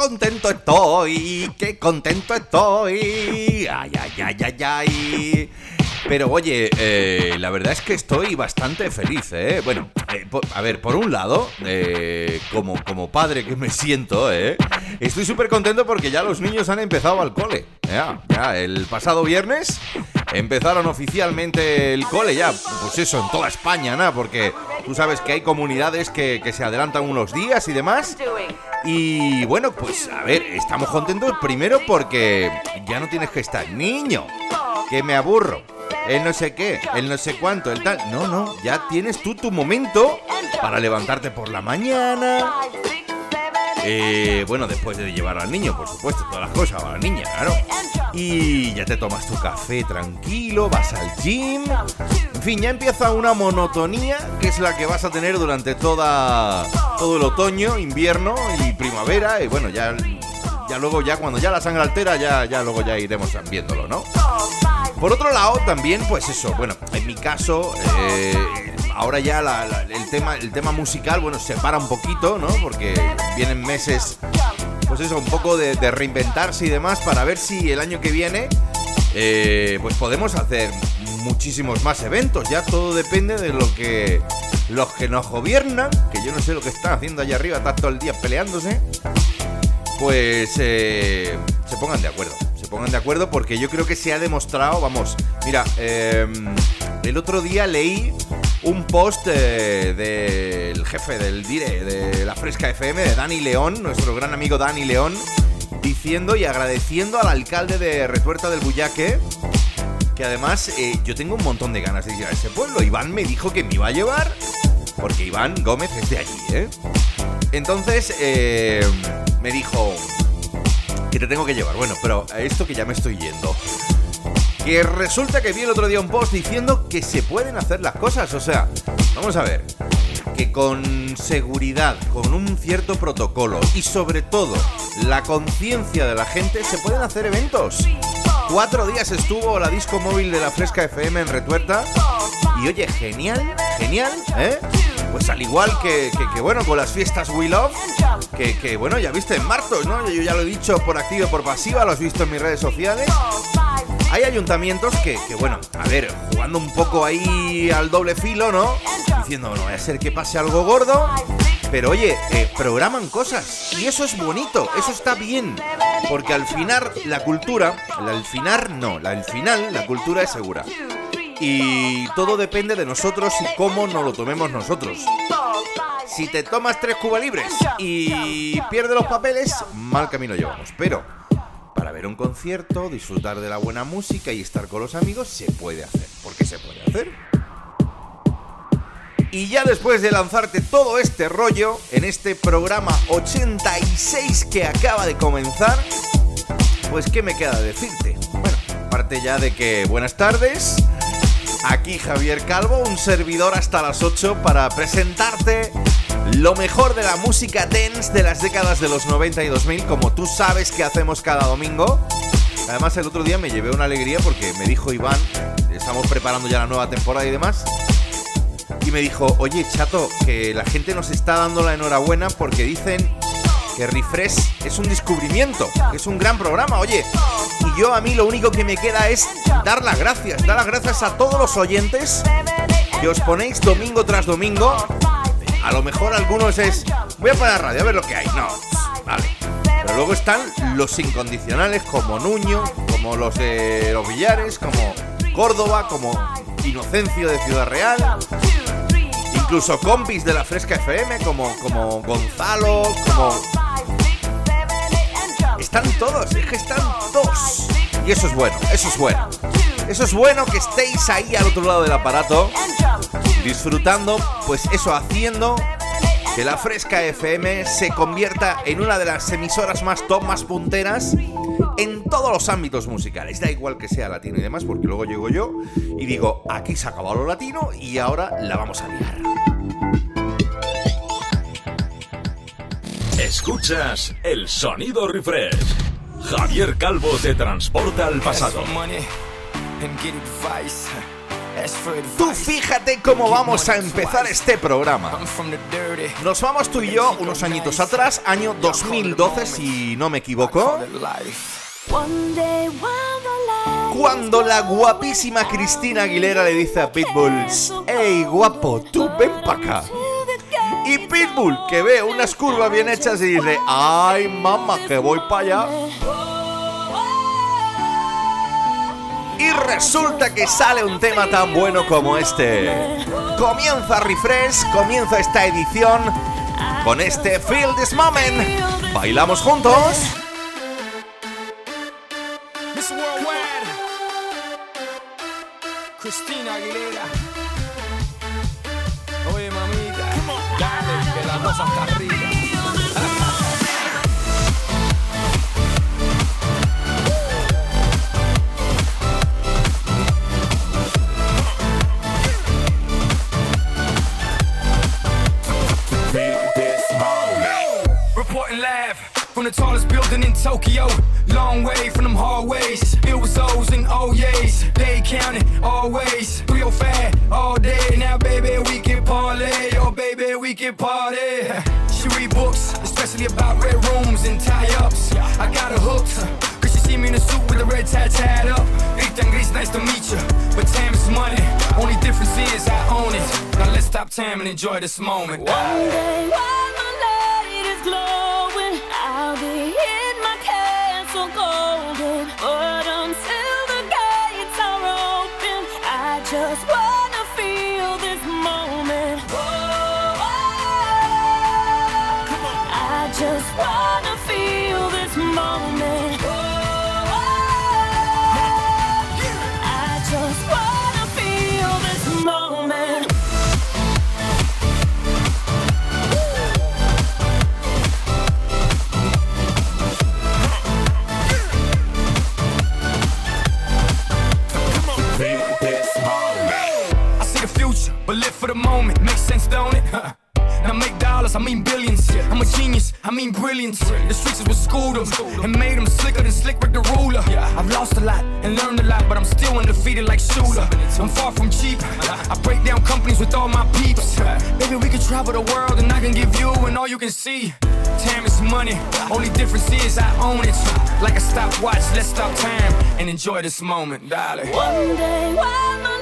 Contento estoy, qué contento estoy. Ay, ay, ay, ay, ay. Pero oye, eh, la verdad es que estoy bastante feliz, ¿eh? Bueno, eh, a ver, por un lado, eh, como, como padre que me siento, ¿eh? Estoy súper contento porque ya los niños han empezado al cole. Ya, ya, el pasado viernes empezaron oficialmente el cole, ya, pues eso, en toda España, ¿no? Porque tú sabes que hay comunidades que, que se adelantan unos días y demás. Y bueno, pues a ver, estamos contentos primero porque ya no tienes que estar niño, que me aburro, el no sé qué, el no sé cuánto, el tal. No, no, ya tienes tú tu momento para levantarte por la mañana. Eh, bueno, después de llevar al niño, por supuesto, todas las cosas, a la niña, claro. Y ya te tomas tu café tranquilo, vas al gym. En fin, ya empieza una monotonía que es la que vas a tener durante toda todo el otoño, invierno y primavera. Y bueno, ya, ya luego, ya cuando ya la sangre altera, ya, ya luego ya iremos viéndolo, ¿no? Por otro lado, también, pues eso, bueno, en mi caso, eh, ahora ya el, tema, el tema musical, bueno, se para un poquito, ¿no? Porque vienen meses, pues eso, un poco de, de reinventarse y demás para ver si el año que viene, eh, pues podemos hacer muchísimos más eventos. Ya todo depende de lo que los que nos gobiernan, que yo no sé lo que están haciendo allá arriba, están todo el día peleándose pues eh, se pongan de acuerdo. Pongan de acuerdo porque yo creo que se ha demostrado, vamos, mira, eh, el otro día leí un post eh, del jefe del Dire, de la Fresca FM, de Dani León, nuestro gran amigo Dani León, diciendo y agradeciendo al alcalde de Retuerta del Buyaque, que además eh, yo tengo un montón de ganas de ir a ese pueblo. Iván me dijo que me iba a llevar, porque Iván Gómez es de allí, ¿eh? Entonces eh, me dijo que te tengo que llevar. Bueno, pero a esto que ya me estoy yendo. Que resulta que vi el otro día un post diciendo que se pueden hacer las cosas. O sea, vamos a ver. Que con seguridad, con un cierto protocolo y sobre todo la conciencia de la gente se pueden hacer eventos. Cuatro días estuvo la disco móvil de la Fresca FM en Retuerta. Y oye, genial, genial, ¿eh? Pues al igual que, que- bueno, con las fiestas We Love, que, que, bueno, ya viste en Martos, ¿no? Yo ya lo he dicho por activa y por pasiva, lo has visto en mis redes sociales. Hay ayuntamientos que, que, bueno, a ver, jugando un poco ahí al doble filo, ¿no? Diciendo, no vaya a ser que pase algo gordo. Pero oye, eh, programan cosas. Y eso es bonito, eso está bien. Porque al final la cultura, al final no, al final la cultura es segura. Y todo depende de nosotros y cómo nos lo tomemos nosotros. Si te tomas tres cubas libres y pierdes los papeles, mal camino llevamos. Pero para ver un concierto, disfrutar de la buena música y estar con los amigos, se puede hacer. ¿Por qué se puede hacer? Y ya después de lanzarte todo este rollo en este programa 86 que acaba de comenzar, pues ¿qué me queda decirte? Bueno, aparte ya de que buenas tardes, aquí Javier Calvo, un servidor hasta las 8 para presentarte lo mejor de la música dance de las décadas de los 90 y 2000, como tú sabes que hacemos cada domingo. Además, el otro día me llevé una alegría porque me dijo Iván, estamos preparando ya la nueva temporada y demás. Y me dijo, oye, chato, que la gente nos está dando la enhorabuena porque dicen que Refresh es un descubrimiento, es un gran programa, oye. Y yo a mí lo único que me queda es dar las gracias, dar las gracias a todos los oyentes que os ponéis domingo tras domingo. A lo mejor algunos es, voy a la radio a ver lo que hay. No, vale. Pero luego están los incondicionales como Nuño, como los de los Villares, como Córdoba, como Inocencio de Ciudad Real. Incluso compis de la Fresca FM como, como Gonzalo, como... Están todos, es que están todos. Y eso es bueno, eso es bueno. Eso es bueno que estéis ahí al otro lado del aparato, disfrutando, pues eso, haciendo que la Fresca FM se convierta en una de las emisoras más top, más punteras en todos los ámbitos musicales. Da igual que sea latino y demás, porque luego llego yo y digo, aquí se ha acabado lo latino y ahora la vamos a liar. Escuchas el sonido refresh. Javier Calvo te transporta al pasado. Tú fíjate cómo vamos a empezar este programa. Nos vamos tú y yo unos añitos atrás, año 2012 si no me equivoco. Cuando la guapísima Cristina Aguilera le dice a Pitbull, hey guapo, tú ven para acá. Y Pitbull, que ve unas curvas bien hechas y dice, ay mamá, que voy para allá. Y resulta que sale un tema tan bueno como este. Comienza Refresh, comienza esta edición con este Feel This Moment. ¿Bailamos juntos? Cristina Aguilera. La cosa arriba. Reporting live from the tallest building in Tokyo. Long way from them hallways. It was O's and O's. They counted always. 305 all day. Now, baby, we can parlay. Oh, baby, we can party. She read books, especially about red rooms and tie ups. I got her she see me in a suit with a red tie tied up. Gris, nice to meet you. But time is money. Only difference is I own it. Now let's stop time and enjoy this moment. One day one my for the moment. Makes sense, don't it? Huh. Now make dollars, I mean billions. Yeah. I'm a genius, I mean brilliance. The streets is what schooled them and made them slicker than Slick with the ruler. Yeah. I've lost a lot and learned a lot, but I'm still undefeated like Shooter. I'm far from cheap. I break down companies with all my peeps. Baby, we can travel the world and I can give you and all you can see. Time is money, only difference is I own it. Like a stopwatch, let's stop time and enjoy this moment, darling. One day while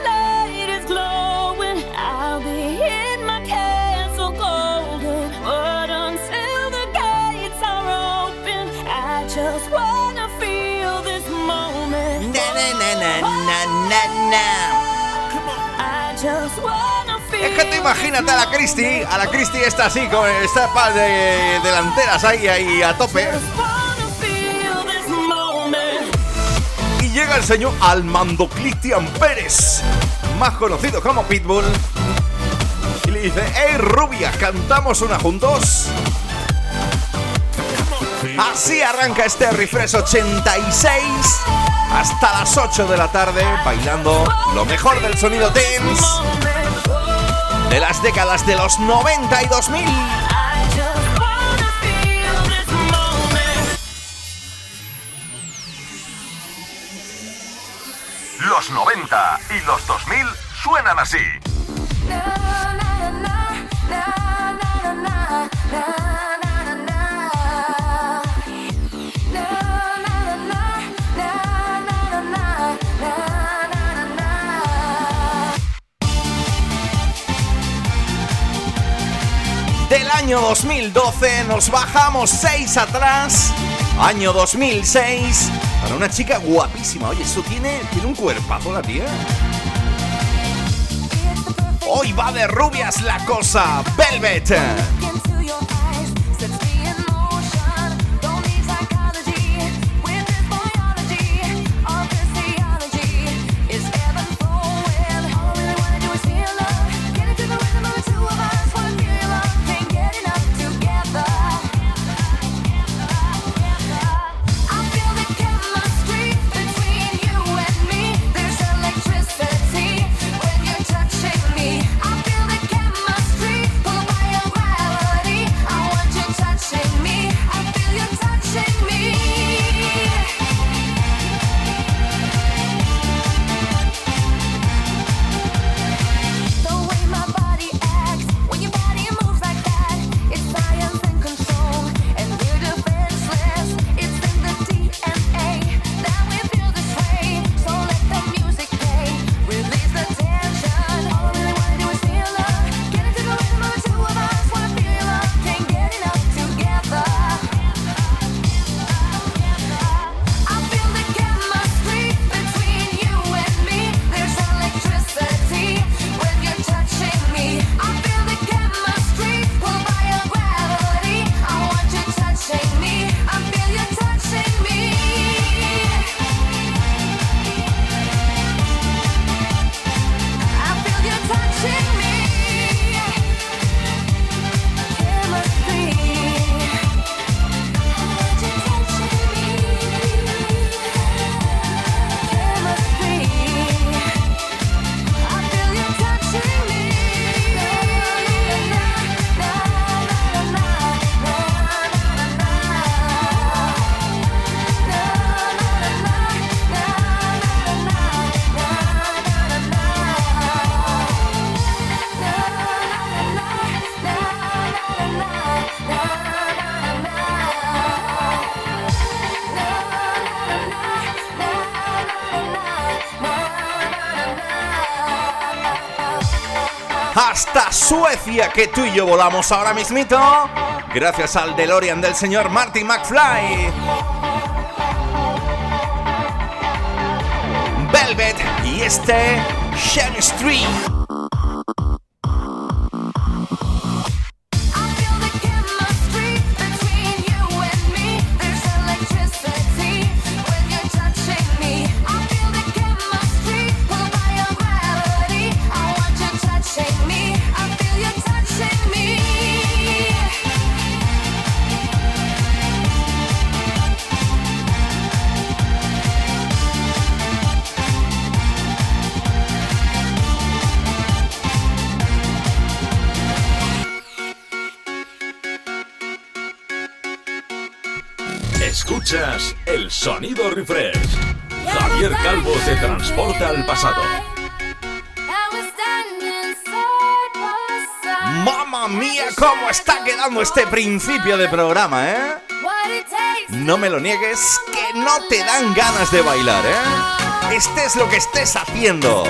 Es que imagínate a la Cristi, a la Cristi está así, con esta pa de delanteras ahí, ahí a tope. Y llega el señor Almando Cristian Pérez, más conocido como Pitbull. Y le dice, hey rubia, ¿cantamos una juntos? Así arranca este Refresh 86 hasta las 8 de la tarde bailando lo mejor del sonido dance. de las décadas de los 90 y 2000. Los 90 y los 2000 suenan así. Año 2012 nos bajamos 6 atrás. Año 2006. Para una chica guapísima. Oye, eso tiene, tiene un cuerpazo la tía. Hoy va de rubias la cosa. Velvet. Suecia que tú y yo volamos ahora mismito. Gracias al DeLorean del señor Marty McFly. Velvet y este Shen Street. Este principio de programa, eh? No me lo niegues, que no te dan ganas de bailar, ¿eh? Estés lo que estés haciendo.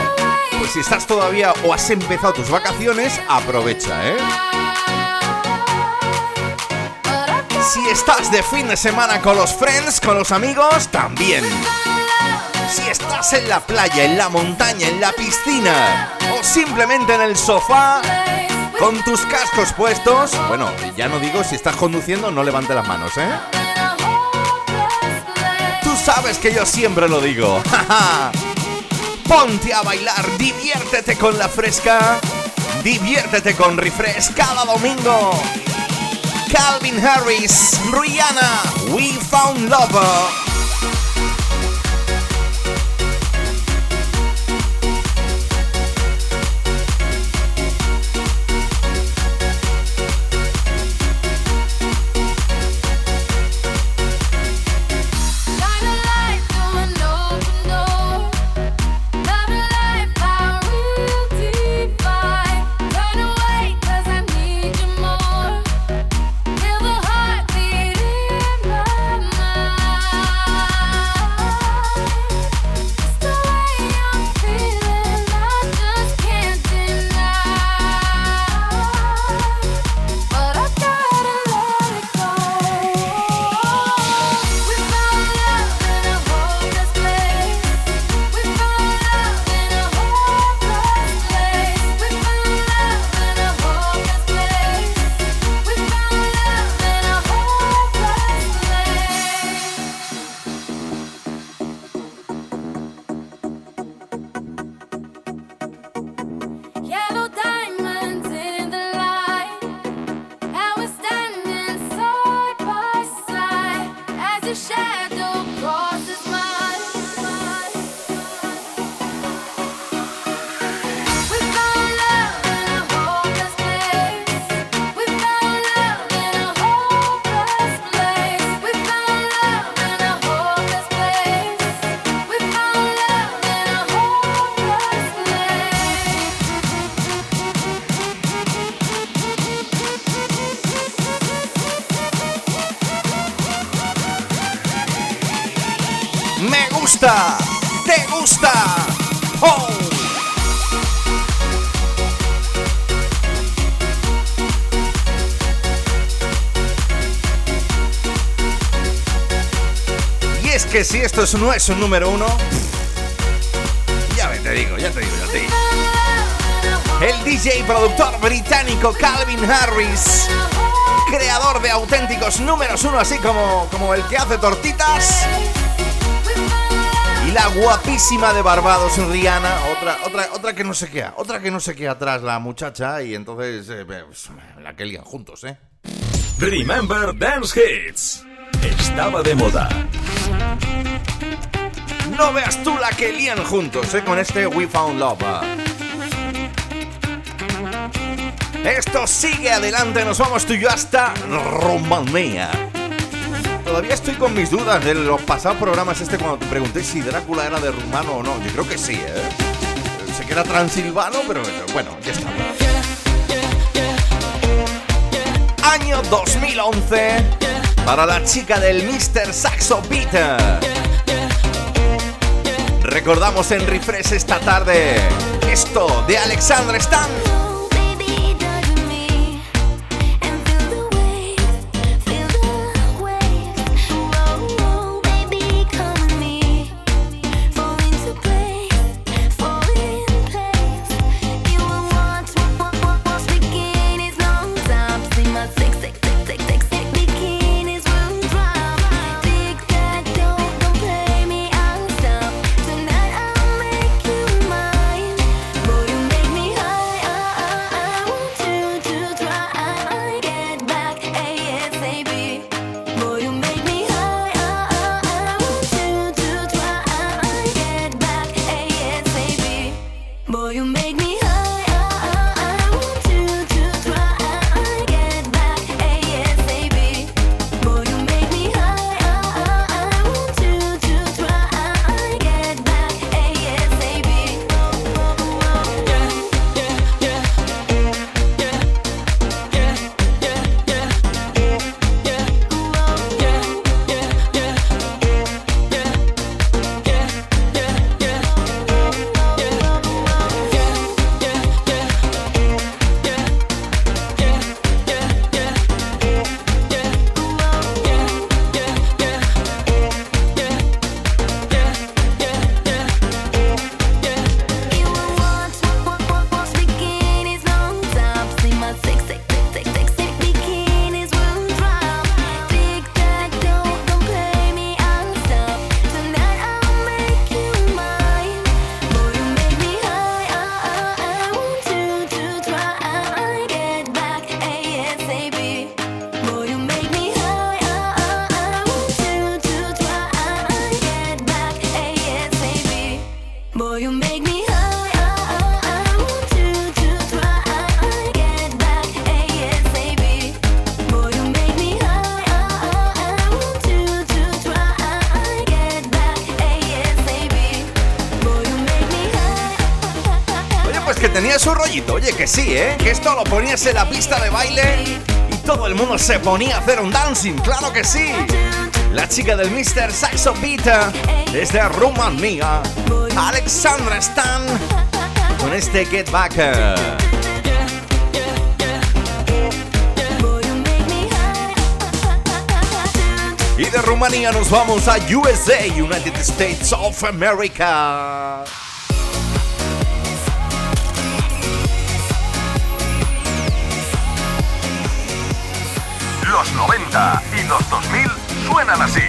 Pues si estás todavía o has empezado tus vacaciones, aprovecha, ¿eh? Si estás de fin de semana con los friends, con los amigos, también. Si estás en la playa, en la montaña, en la piscina o simplemente en el sofá con tus cascos puestos, bueno, ya no digo si estás conduciendo, no levante las manos, ¿eh? Tú sabes que yo siempre lo digo. Ponte a bailar, diviértete con la fresca, diviértete con refresh cada domingo. Calvin Harris, Rihanna, We Found Love. Si esto es- no es un número uno, ya te digo, ya te digo, ya te digo. El DJ productor británico Calvin Harris, creador de auténticos números uno, así como, como el que hace tortitas. Y la guapísima de Barbados, Rihanna, otra, otra, otra que no se queda, otra que no se queda atrás la muchacha y entonces eh, pues, la que lían juntos, ¿eh? Remember Dance Hits. Estaba de moda. No veas tú la que lían juntos, ¿eh? Con este We Found Love. Esto sigue adelante, nos vamos tú y yo hasta Rumanía. Todavía estoy con mis dudas de los pasados programas este cuando te pregunté si Drácula era de rumano o no. Yo creo que sí, ¿eh? Sé que era transilvano, pero bueno, ya está. Año 2011 para la chica del Mr. Saxo Beat. Recordamos en Refresh esta tarde esto de Alexandra Stan. Ponías en la pista de baile y todo el mundo se ponía a hacer un dancing, claro que sí. La chica del Mr. Saxo Beat desde Rumanía, Alexandra Stan, con este Get Back. Y de Rumanía nos vamos a USA, United States of America. 90 y los 2000 suenan así.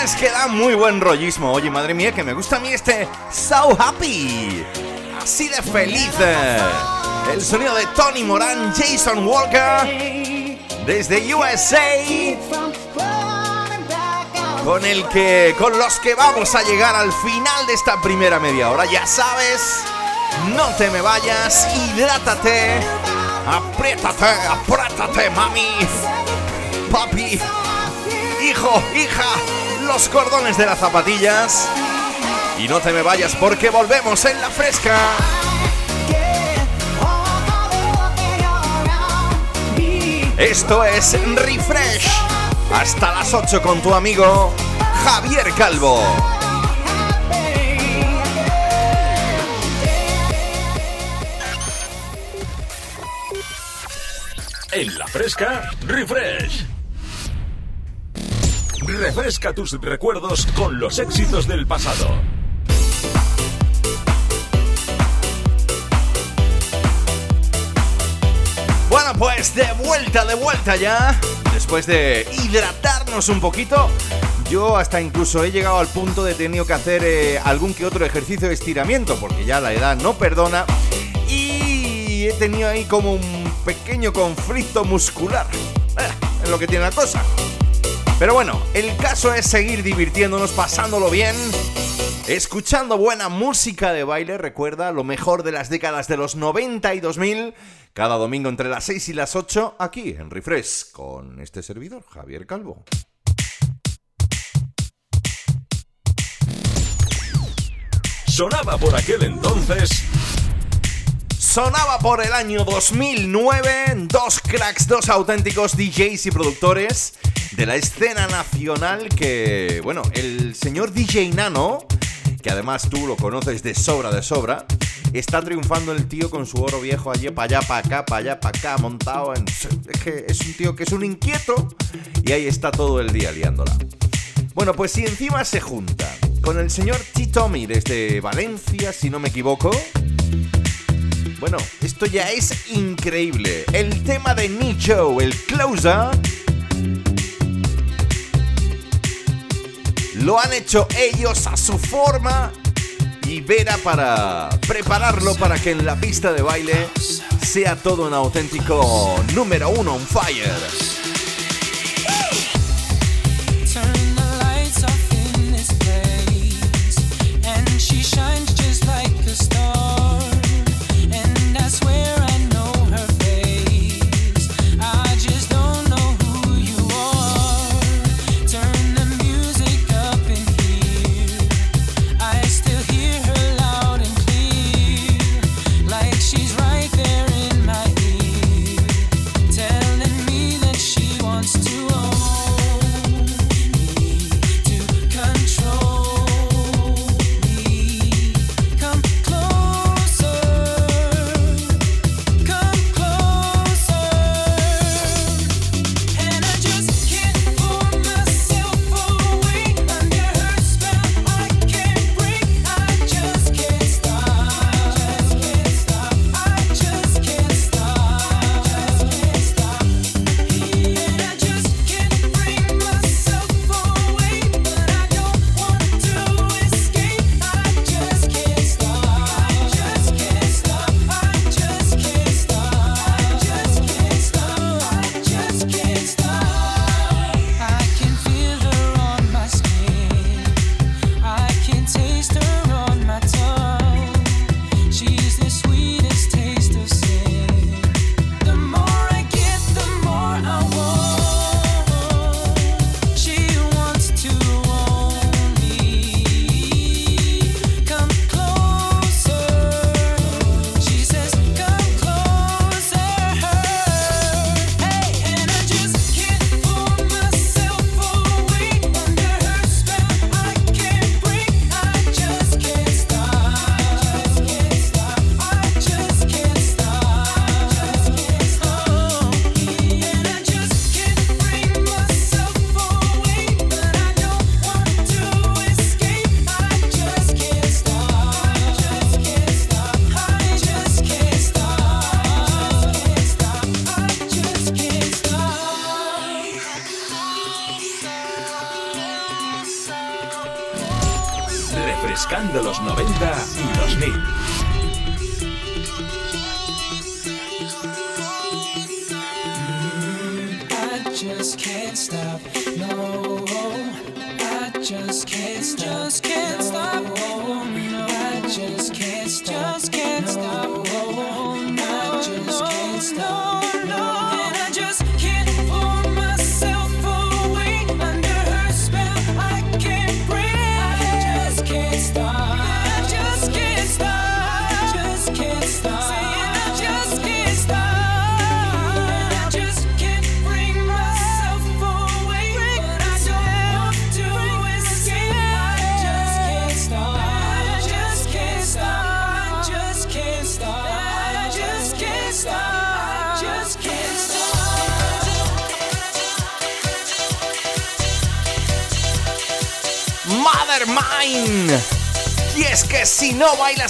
Canciones que dan muy buen rollismo. Oye, madre mía, que me gusta a mí este So Happy. Así de feliz. El sonido de Tony Moran, Jason Walker, desde USA, con el que, con los que vamos a llegar al final de esta primera media hora. Ya sabes, no te me vayas, hidrátate, apriétate, apriétate, mami, papi, hijo, hija, los cordones de las zapatillas. Y no te me vayas porque volvemos en la fresca. Esto es Refresh. Hasta las 8 con tu amigo Javier Calvo. En la fresca, refresh. Refresca tus recuerdos con los éxitos del pasado. Bueno, pues de vuelta, de vuelta ya. Después de hidratarnos un poquito, yo hasta incluso he llegado al punto de tenido que hacer eh, algún que otro ejercicio de estiramiento, porque ya la edad no perdona. Y he tenido ahí como un pequeño conflicto muscular. Eh, es lo que tiene la cosa. Pero bueno, el caso es seguir divirtiéndonos, pasándolo bien. Escuchando buena música de baile, recuerda lo mejor de las décadas de los 90 y 2000, cada domingo entre las 6 y las 8, aquí en Refresh, con este servidor, Javier Calvo. Sonaba por aquel entonces Sonaba por el año 2009, dos cracks, dos auténticos DJs y productores de la escena nacional que, bueno, el señor DJ Nano, que además tú lo conoces de sobra, de sobra, está triunfando el tío con su oro viejo allí para allá, para acá, para allá, para acá, montado en... Es que es un tío que es un inquieto y ahí está todo el día liándola. Bueno, pues si encima se junta con el señor T-Tommy desde Valencia, si no me equivoco, bueno, esto ya es increíble. El tema de Nicho, el closer, lo han hecho ellos a su forma y Vera para prepararlo para que en la pista de baile sea todo un auténtico número uno on fire.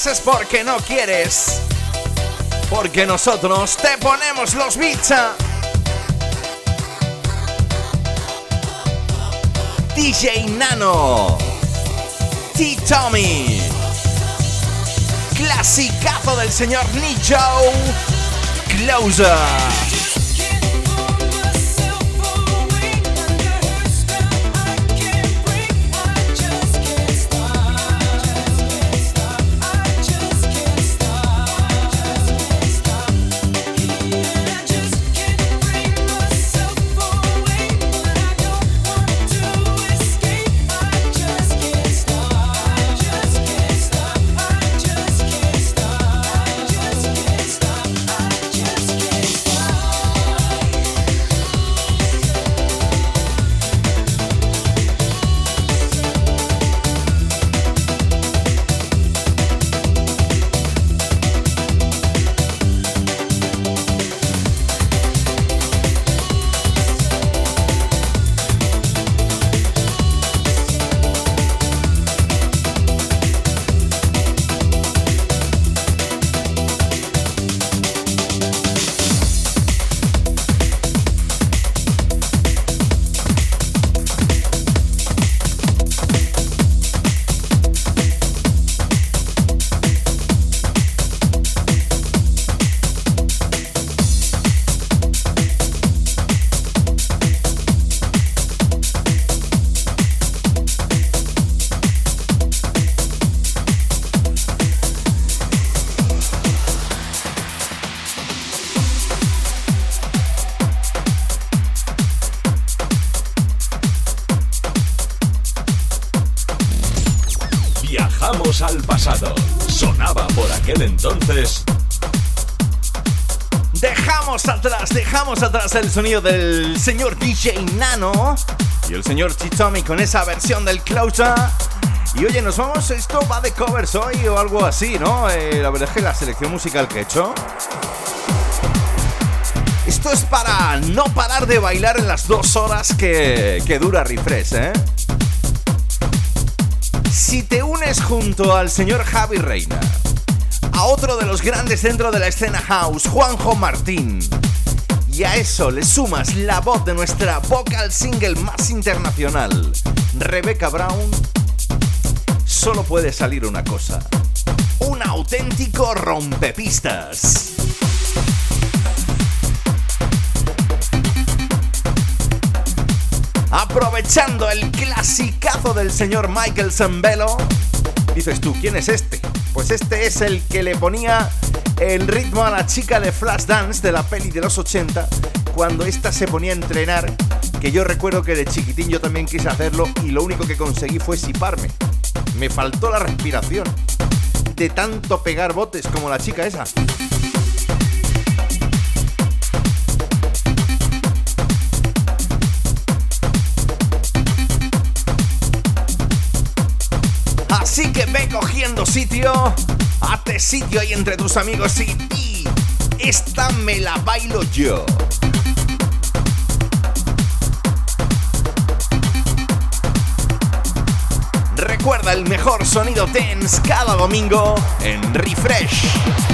Es porque no quieres. Porque nosotros te ponemos los ah. DJ Nano. T. Tommy. Clasicazo del señor Nicho. Closer. Atrás el sonido del señor DJ Nano y el señor Chichomi con esa versión del Closer. Y oye, nos vamos, esto va de covers hoy o algo así, ¿no? Eh, la verdad es que la selección musical que he hecho. Esto es para no parar de bailar en las dos horas que, que dura Refresh, ¿eh? Si te unes junto al señor Javi Reina, a otro de los grandes dentro de la escena house, Juanjo Martín, y a eso le sumas la voz de nuestra vocal single más internacional, Rebecca Brown, solo puede salir una cosa, un auténtico rompepistas. Aprovechando el clasicazo del señor Michael Zambello, dices tú, ¿quién es este? Pues este es el que le ponía el ritmo a la chica de Flashdance de la peli de los 80 cuando ésta se ponía a entrenar, que yo recuerdo que de chiquitín yo también quise hacerlo y lo único que conseguí fue siparme. Me faltó la respiración de tanto pegar botes como la chica esa. Así que ve cogiendo sitio, hazte sitio ahí entre tus amigos y, y esta me la bailo yo. Recuerda el mejor sonido dance cada domingo en Refresh.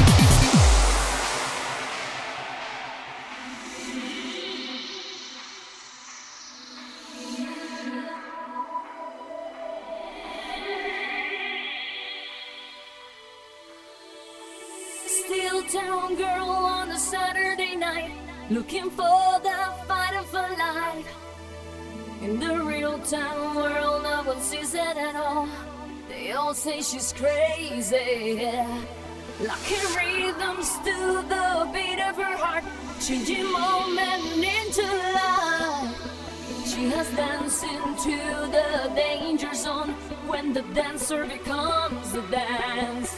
Into the danger zone when the dancer becomes the dance.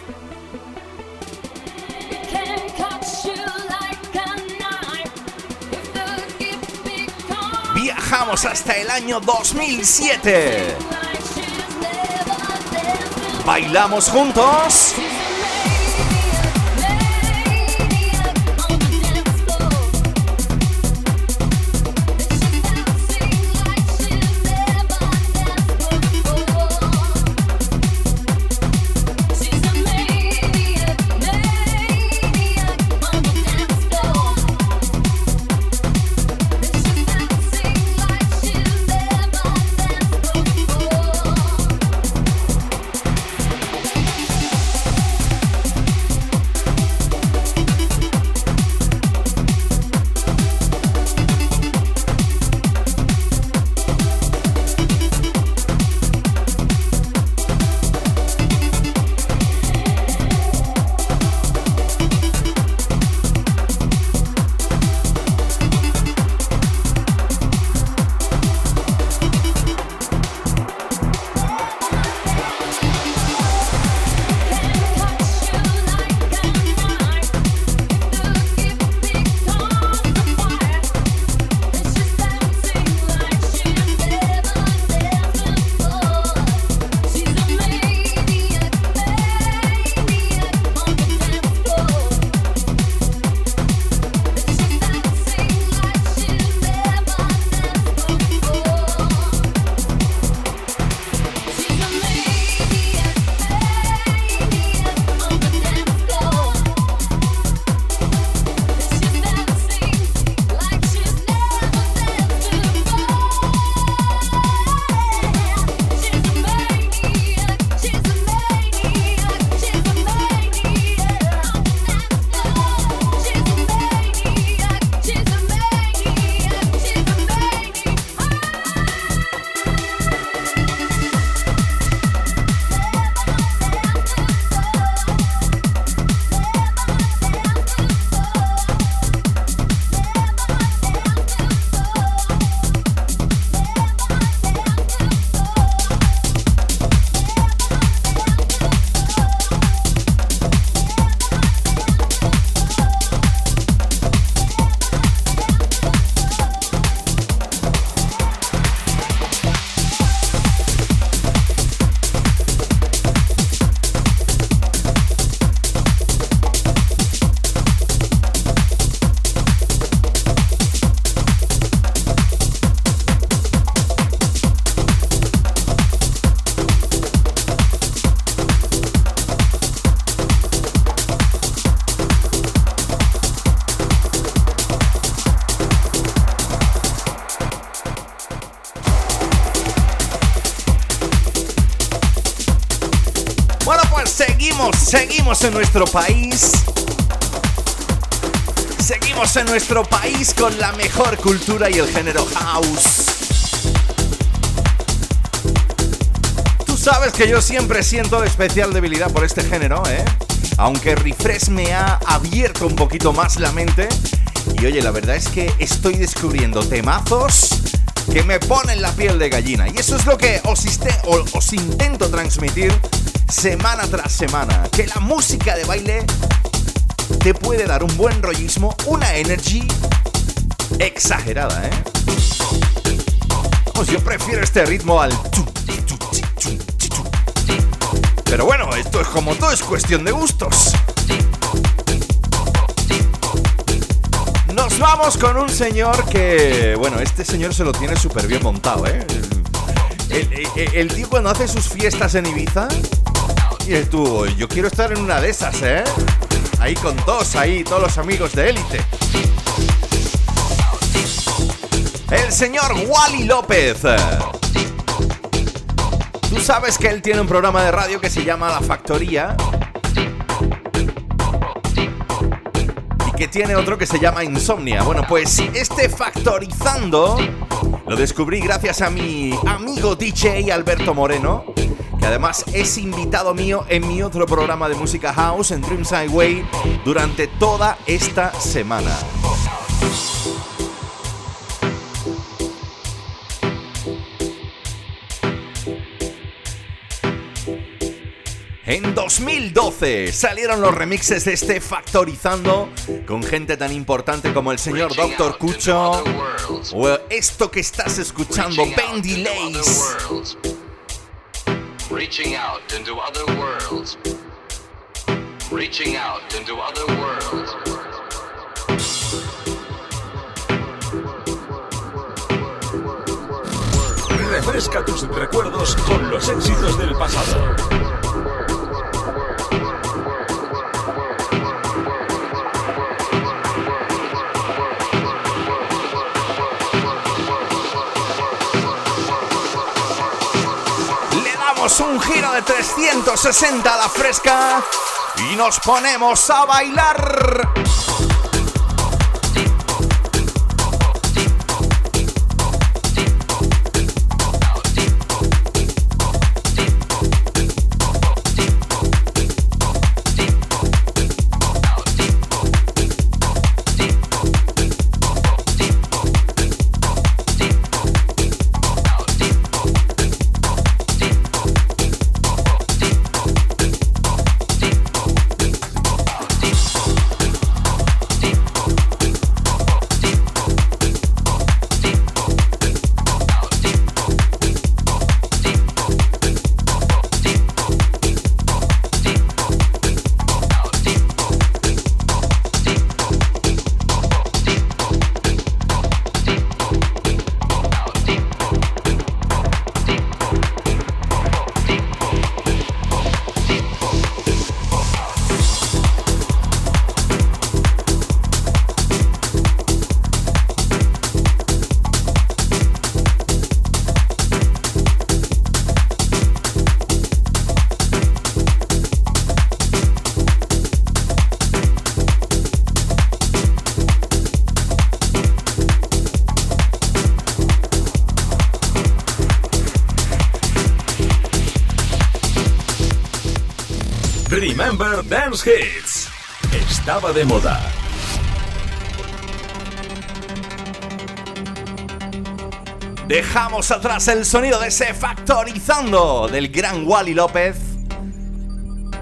It can cut you like a knife if the gift becomes Viajamos hasta el año 2007. like she's never danced Bailamos juntos. En nuestro país. Seguimos en nuestro país con la mejor cultura y el género house. Tú sabes que yo siempre siento especial debilidad por este género, ¿eh? Aunque Refresh me ha abierto un poquito más la mente. Y oye, la verdad es que estoy descubriendo temazos que me ponen la piel de gallina. Y eso es lo que os intento transmitir semana tras semana. Que la música de baile te puede dar un buen rollismo, una energy exagerada, ¿eh? Vamos, yo prefiero este ritmo al... Pero bueno, esto es como todo, es cuestión de gustos. Nos vamos con un señor que, bueno, este señor se lo tiene súper bien montado, ¿eh? El, el- el tío cuando hace sus fiestas en Ibiza, y tú, yo quiero estar en una de esas, ¿eh? Ahí con todos, ahí, todos los amigos de élite. El señor Wally López. Tú sabes que él tiene un programa de radio que se llama La Factoría. que tiene otro que se llama Insomnia. Bueno, pues este factorizando lo descubrí gracias a mi amigo DJ Alberto Moreno, además es invitado mío en mi otro programa de música house en Dreams Highway durante toda esta semana. En 2012 salieron los remixes de este Factorizando con gente tan importante como el señor Dr. Cucho o esto que estás escuchando, Bendy Lace. Reaching out into other worlds. Reaching out into other worlds. Refresca tus recuerdos con los éxitos del pasado. Un giro de 360 a la fresca y nos ponemos a bailar. Dance Hits. Estaba de moda. Dejamos atrás el sonido de ese factorizando del gran Wally López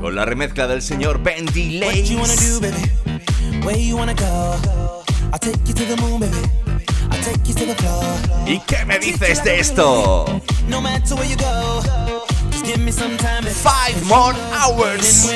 con la remezcla del señor Bendy What you wanna do, Lace. baby? Where you wanna go? I'll take you to the moon, baby. I'll take you to the floor. ¿Y qué me dices de esto? No matter where you go, Five more hours.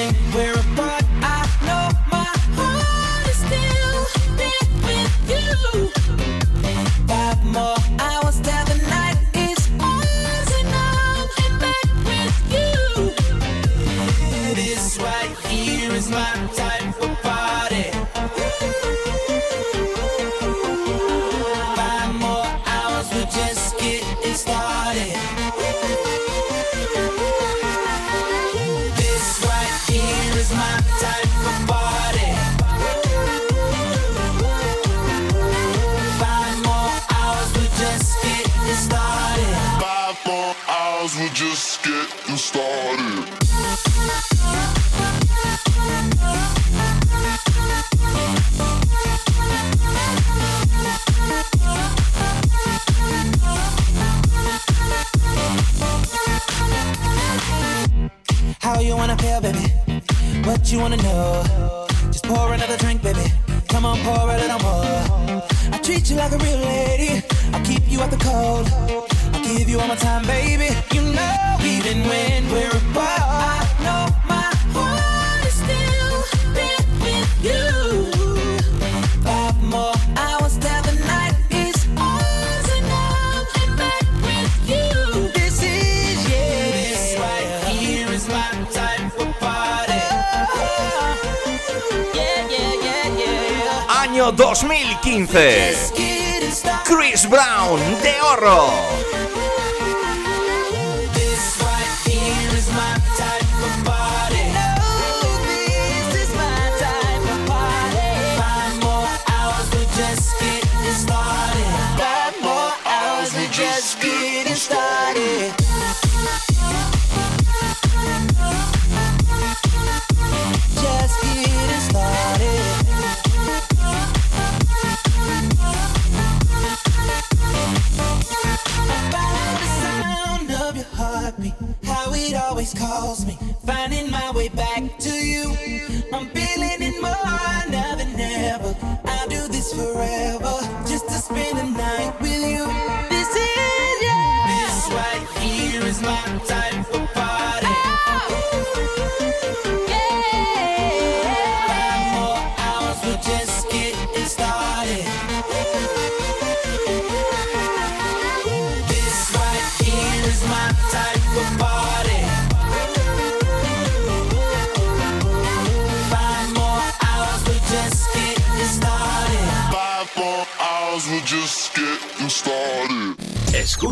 You wanna know? Just pour another drink, baby. Come on, pour a little more. I treat you like a real lady. I'll keep you out the cold. I'll give you all my time, baby. You know, even when we're apart, Año 2015. Just getting started. Chris Brown de Oro. Calls me, finding my way back to you.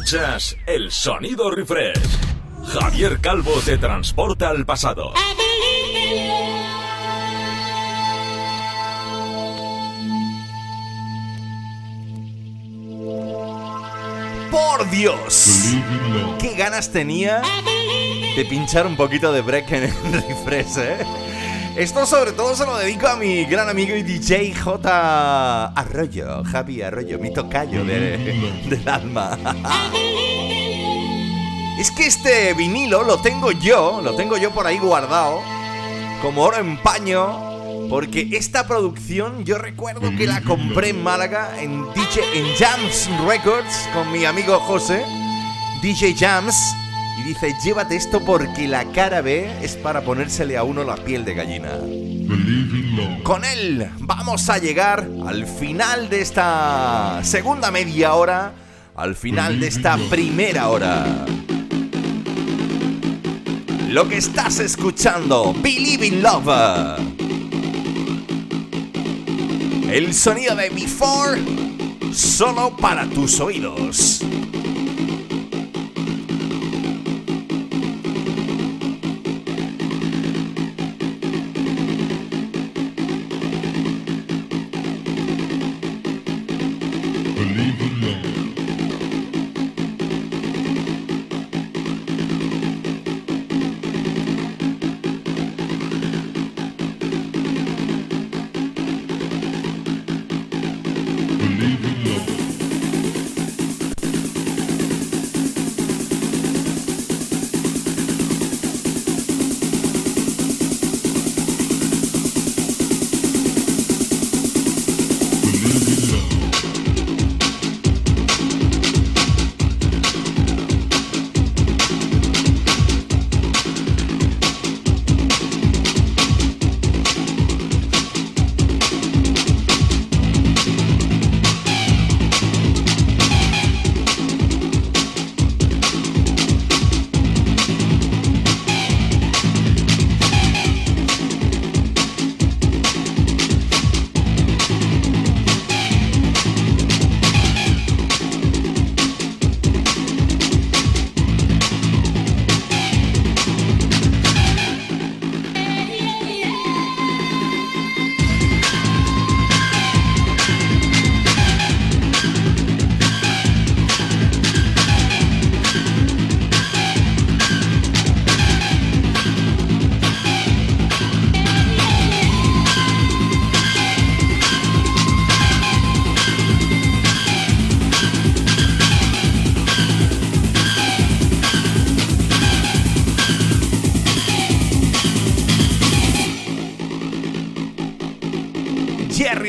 Escuchas el sonido refresh. Javier Calvo te transporta al pasado. ¡Por Dios! ¡Qué ganas tenía de pinchar un poquito de break en el refresh, eh! Esto sobre todo se lo dedico a mi gran amigo y DJ J. Arroyo, Javi Arroyo, mi tocayo de, del alma. Es que este vinilo lo tengo yo, lo tengo yo por ahí guardado, como oro en paño, porque esta producción yo recuerdo que la compré en Málaga en DJ en Jams Records con mi amigo José, DJ Jams, y dice, llévate esto porque la cara B es para ponérsele a uno la piel de gallina. Con él vamos a llegar al final de esta segunda media hora, al final de esta primera hora. Lo que estás escuchando, Believe in Love. El sonido de Before, solo para tus oídos.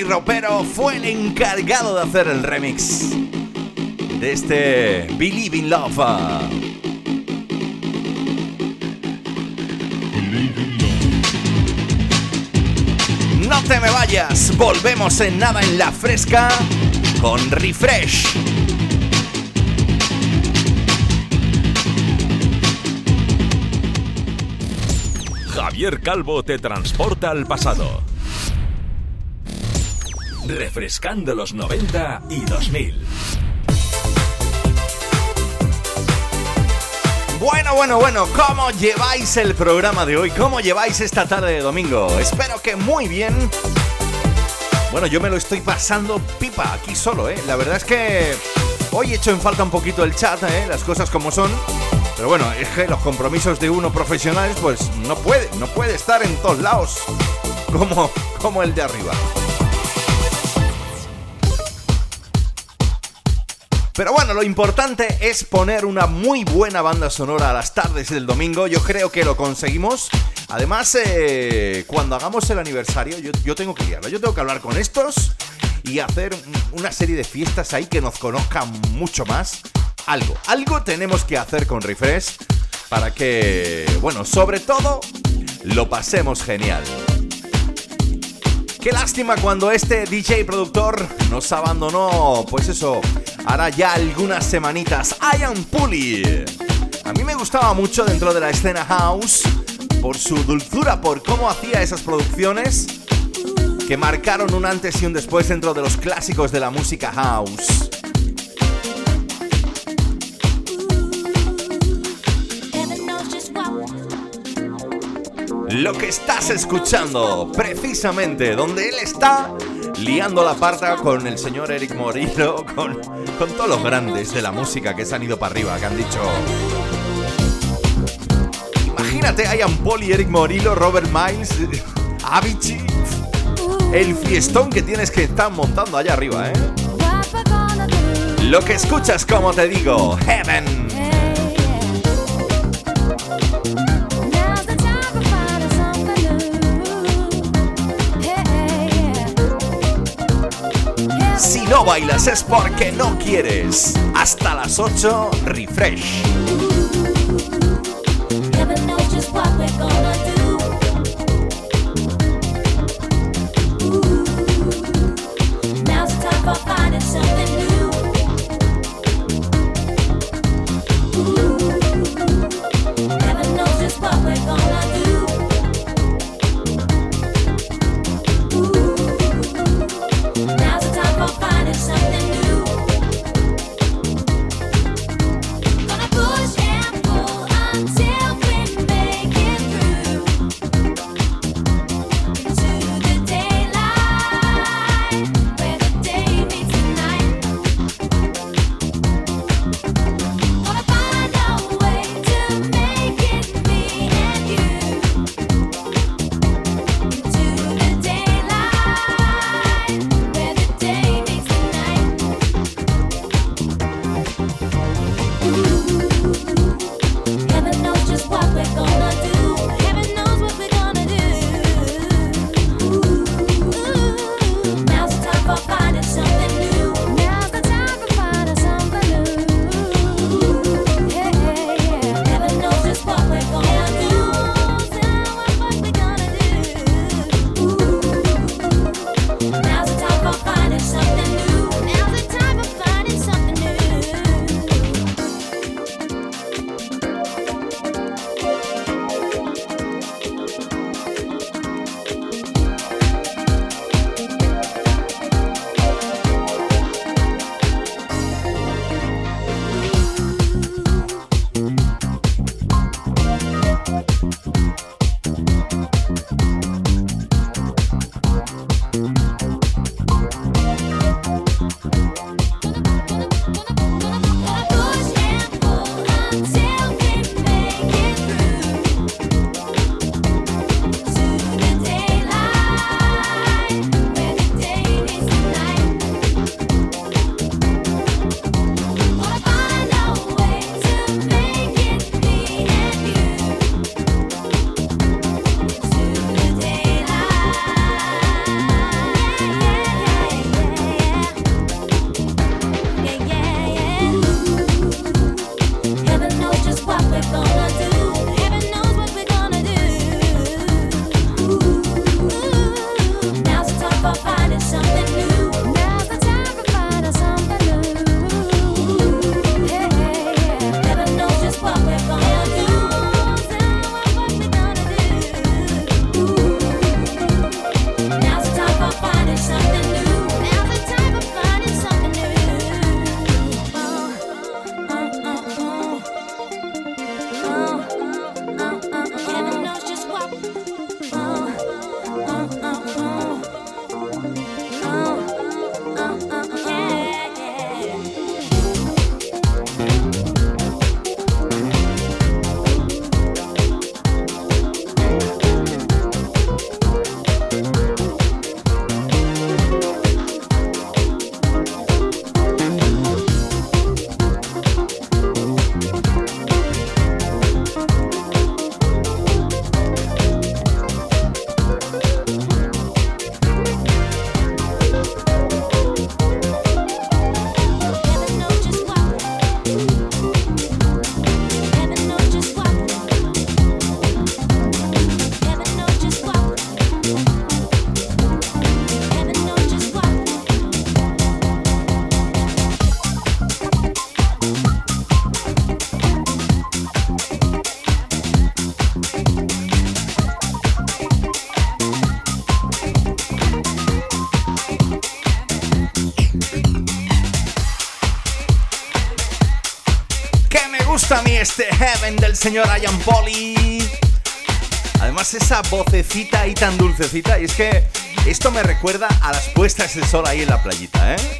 Ropero fue el encargado de hacer el remix de este Believe in Love. No te me vayas, volvemos en nada en la fresca con Refresh. Javier Calvo te transporta al pasado. Refrescando los 90 y 2000. Bueno, bueno, bueno, ¿cómo lleváis el programa de hoy? ¿Cómo lleváis esta tarde de domingo? Espero que muy bien. Bueno, yo me lo estoy pasando pipa aquí solo, ¿eh? La verdad es que hoy he hecho en falta un poquito el chat, ¿eh? Las cosas como son. Pero bueno, es que los compromisos de uno profesionales, pues no puede, no puede estar en todos lados como, como el de arriba. Pero bueno, lo importante es poner una muy buena banda sonora a las tardes del domingo. Yo creo que lo conseguimos. Además, eh, cuando hagamos el aniversario, yo, tengo que guiarlo. Yo tengo que hablar con estos y hacer una serie de fiestas ahí que nos conozcan mucho más. Algo, algo tenemos que hacer con Refresh para que, bueno, sobre todo, lo pasemos genial. Qué lástima cuando este DJ productor nos abandonó, pues eso, hará ya algunas semanitas. Ian Pulley. A mí me gustaba mucho dentro de la escena house por su dulzura, por cómo hacía esas producciones que marcaron un antes y un después dentro de los clásicos de la música house. Lo que estás escuchando, precisamente donde él está liando la parta con el señor Eric Morillo, con, con todos los grandes de la música que se han ido para arriba, que han dicho... Imagínate, Ian Paul y Eric Morillo, Robert Miles, Avicii, el fiestón que tienes que estar montando allá arriba, ¿eh? Lo que escuchas, como te digo, Heaven. No bailas es porque no quieres. Hasta las 8, refresh. Este Heaven del señor Ian Polly. Además esa vocecita ahí tan dulcecita y es que esto me recuerda a las puestas de sol ahí en la playita, ¿eh?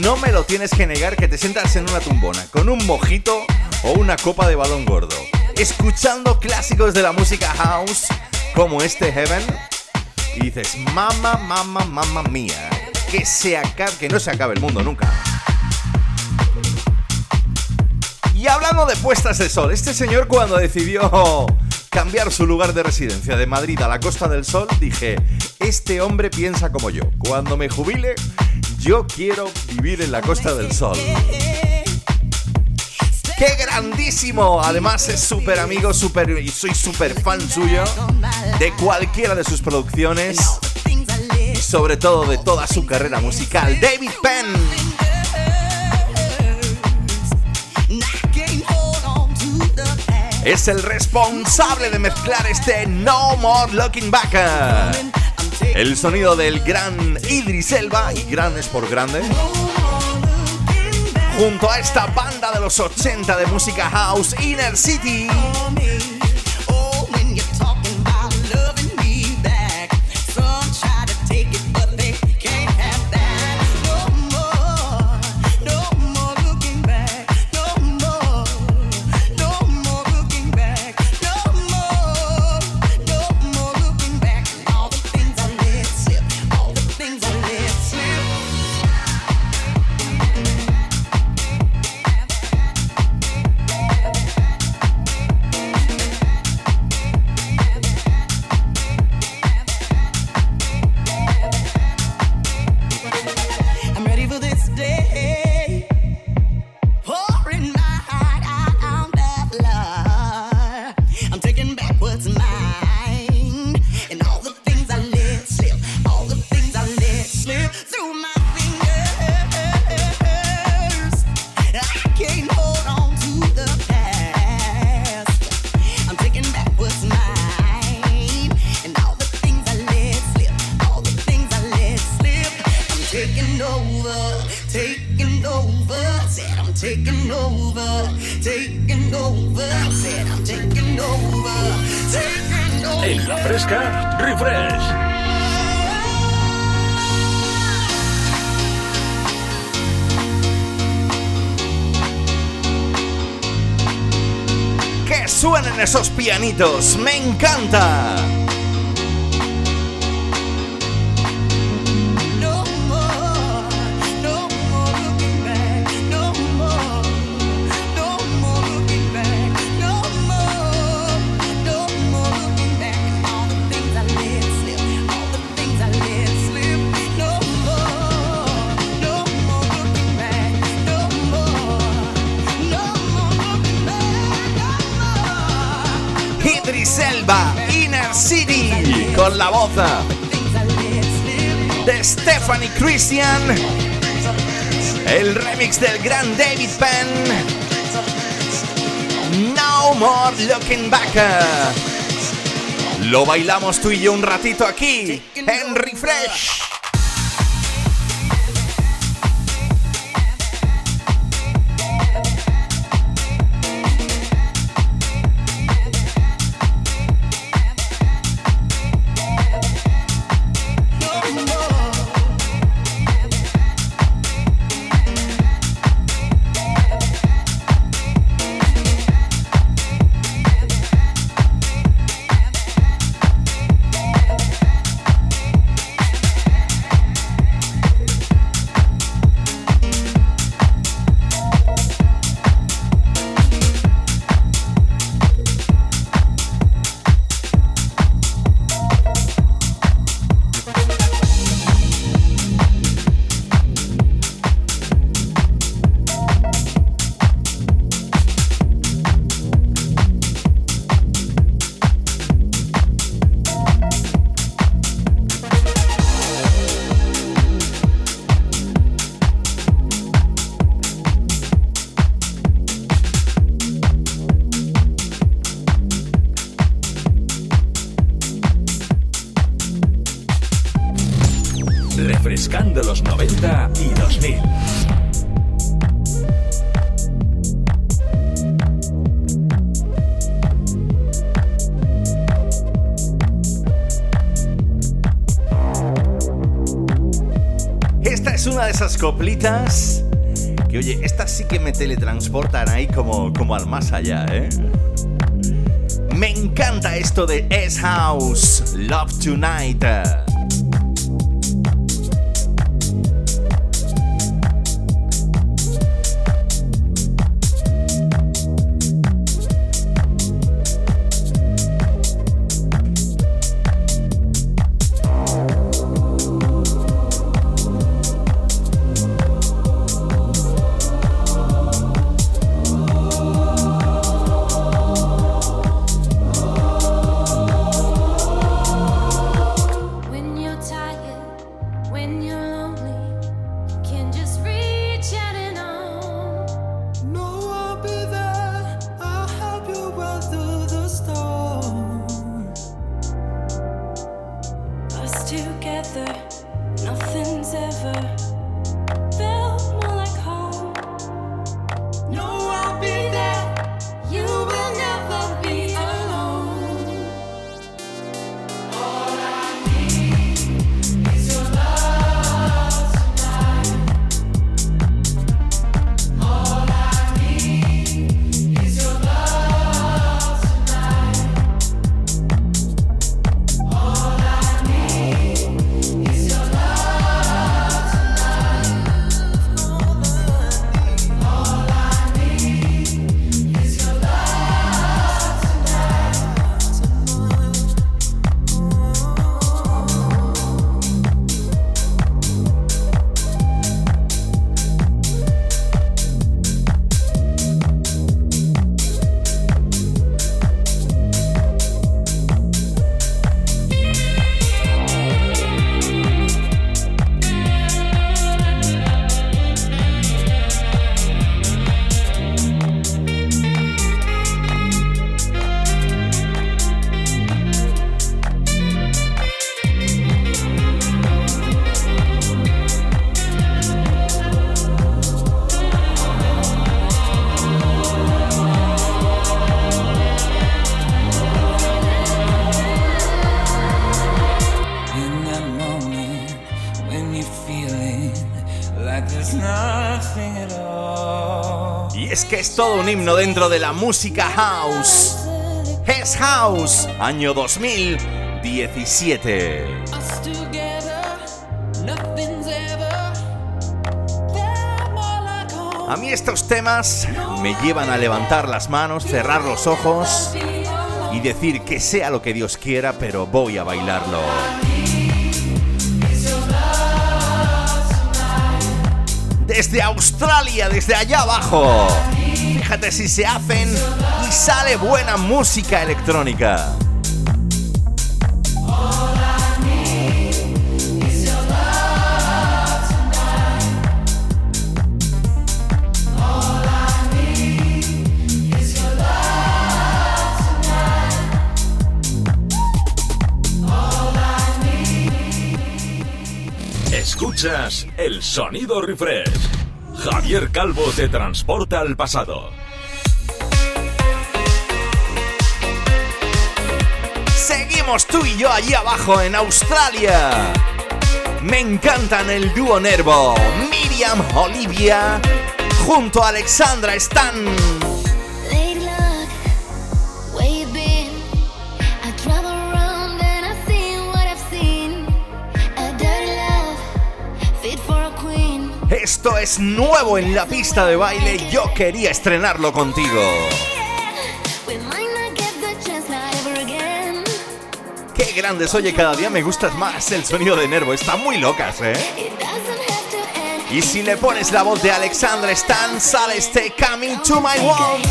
No me lo tienes que negar que te sientas en una tumbona con un mojito o una copa de balón gordo, escuchando clásicos de la música house como este Heaven y dices, mamá, mamá, mamá mía, que se acabe, que no se acabe el mundo nunca. Hablando de puestas de sol, este señor cuando decidió cambiar su lugar de residencia de Madrid a la Costa del Sol, dije, este hombre piensa como yo. Cuando me jubile, yo quiero vivir en la Costa del Sol. ¡Qué grandísimo! Además es súper amigo, súper y soy súper fan suyo de cualquiera de sus producciones y sobre todo de toda su carrera musical. David Penn. Es el responsable de mezclar este No More Looking Back. El sonido del gran Idris Elba, y gran es por grande, junto a esta banda de los 80 de música house, Inner City. Esos pianitos! ¡Me encanta! De Stephanie Christian, el remix del gran David Penn. No more looking back. Lo bailamos tú y yo un ratito aquí en Refresh. Es una de esas coplitas que, oye, estas sí que me teletransportan ahí como, como al más allá, ¿eh? Me encanta esto de S-House, Love Tonight. Himno dentro de la música house. Es House, año 2017. Us together, nothing's ever felt more like home. A mí estos temas me llevan a levantar las manos, cerrar los ojos y decir que sea lo que Dios quiera, pero voy a bailarlo. Desde Australia, desde allá abajo. Fíjate si se hacen y sale buena música electrónica. Escuchas el sonido refresh. Javier Calvo te transporta al pasado. Tú y yo allí abajo en Australia. Me encantan el dúo Nervo, Miriam Olivia, junto a Alexandra queen. Esto es nuevo en la pista de baile, yo quería estrenarlo contigo. Grandes, oye, cada día me gustas más el sonido de Nervo, están muy locas, ¿eh? Y si le pones la voz de Alexandra Stan, sale este Coming to My World.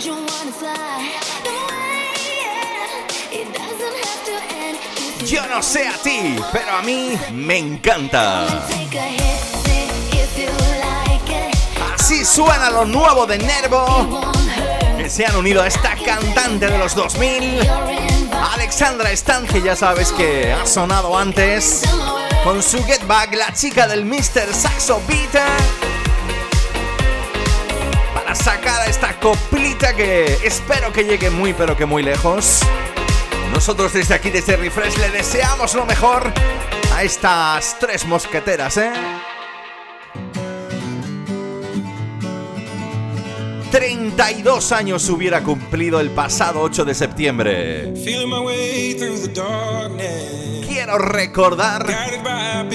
Yo no sé a ti, pero a mí me encanta. Así suena lo nuevo de Nervo, que se han unido a esta cantante de los 2000, You're invited Alexandra Stan, que ya sabes que ha sonado antes, con su Get Back, la chica del Mr. Saxo Beat, esta coplita que espero que llegue muy pero que muy lejos. Nosotros desde aquí, desde Refresh, le deseamos lo mejor a estas tres mosqueteras, ¿eh? 32 años hubiera cumplido el pasado 8 de septiembre. Quiero recordar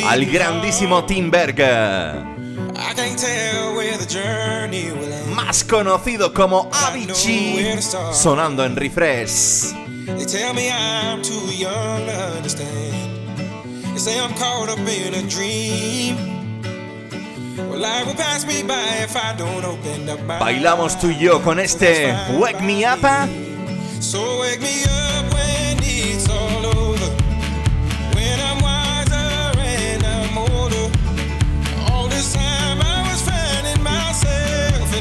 al grandísimo Tim Berger, más conocido como Avicii, sonando en Refresh. They tell me I'm too young to understand. They say I'm caught up in a dream. Well, life will pass me by if I don't open up my Bailamos tú y yo con este Wake Me Up. So wake me up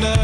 nothing.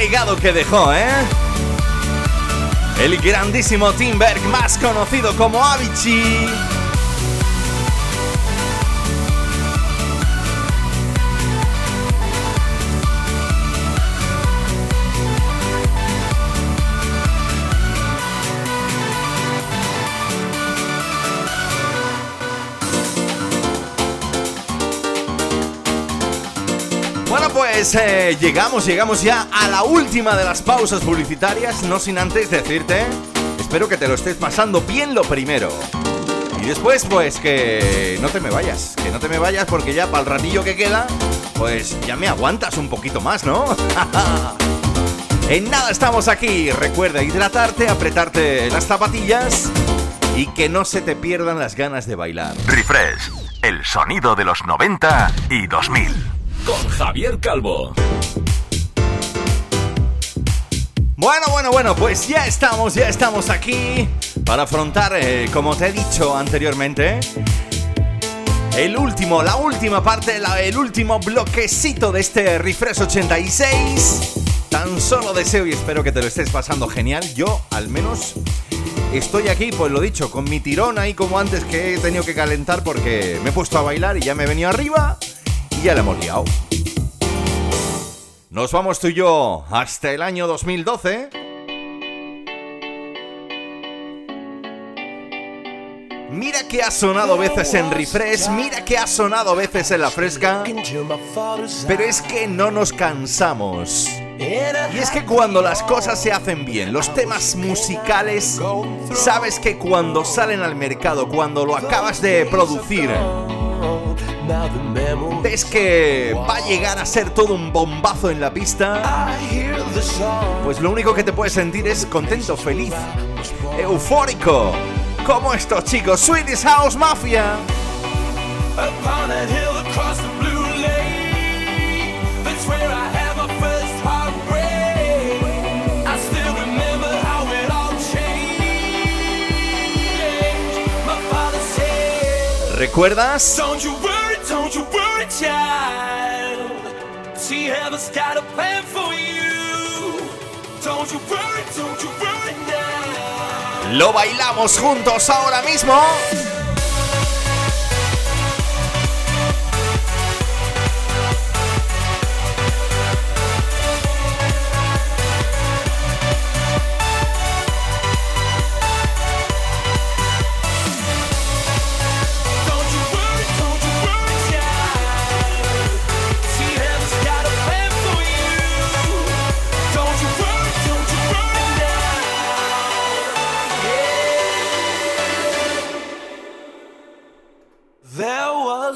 legado, que dejó, ¿eh? El grandísimo Tim Berg, más conocido como Avicii. Pues eh, llegamos, llegamos ya a la última de las pausas publicitarias, no sin antes decirte, espero que te lo estés pasando bien lo primero. Y después, pues que no te me vayas, que no te me vayas porque ya para el ratillo que queda, pues ya me aguantas un poquito más, ¿no? en nada estamos aquí, recuerda hidratarte, apretarte las zapatillas y que no se te pierdan las ganas de bailar. Refresh, el sonido de los 90 y 2000. Con Javier Calvo. Bueno, bueno, bueno, pues ya estamos, ya estamos aquí para afrontar, eh, como te he dicho anteriormente, el último, la última parte, el último bloquecito de este Refresh 86. Tan solo deseo y espero que te lo estés pasando genial. Yo, al menos, estoy aquí, pues lo dicho, con mi tirón ahí como antes que he tenido que calentar porque me he puesto a bailar y ya me he venido arriba ya la hemos liado. Nos vamos tú y yo hasta el año 2012. Mira que ha sonado veces en refresh, mira que ha sonado veces en la fresca, pero es que no nos cansamos. Y es que cuando las cosas se hacen bien, los temas musicales, sabes que cuando salen al mercado, cuando lo acabas de producir, ves que va a llegar a ser todo un bombazo en la pista, pues lo único que te puedes sentir es contento, feliz, eufórico. Como estos chicos, Swedish House Mafia. ¿Recuerdas? You a. Lo bailamos juntos ahora mismo.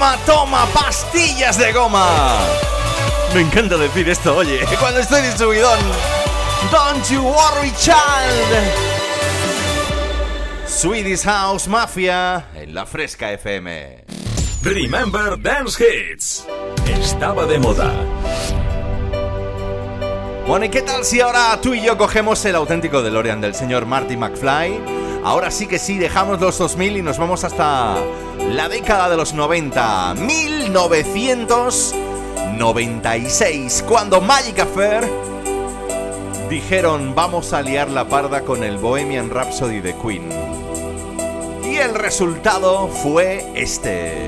Toma, toma, pastillas de goma. Me encanta decir esto, oye, cuando estoy de subidón. Don't you worry, child. Swedish House Mafia en la Fresca FM. Remember Dance Hits. Estaba de moda. Bueno, ¿y qué tal si ahora tú y yo cogemos el auténtico DeLorean del señor Marty McFly? Ahora sí que sí, dejamos los 2000 y nos vamos hasta la década de los 90, 1996, cuando Magic Affair dijeron vamos a liar la parda con el Bohemian Rhapsody de Queen. Y el resultado fue este.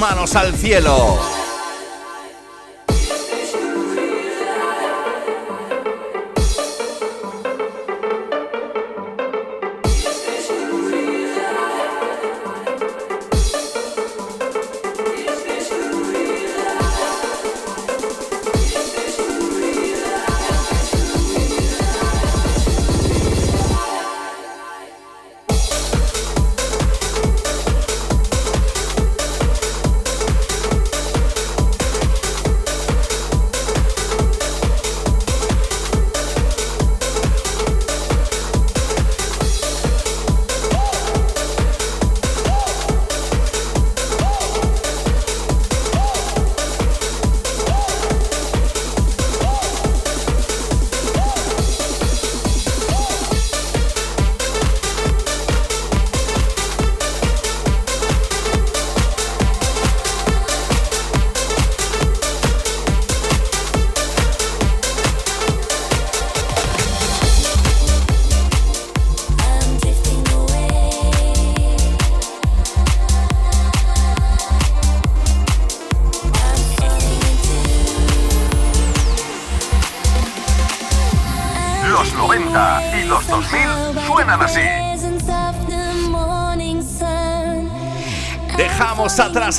Manos al cielo.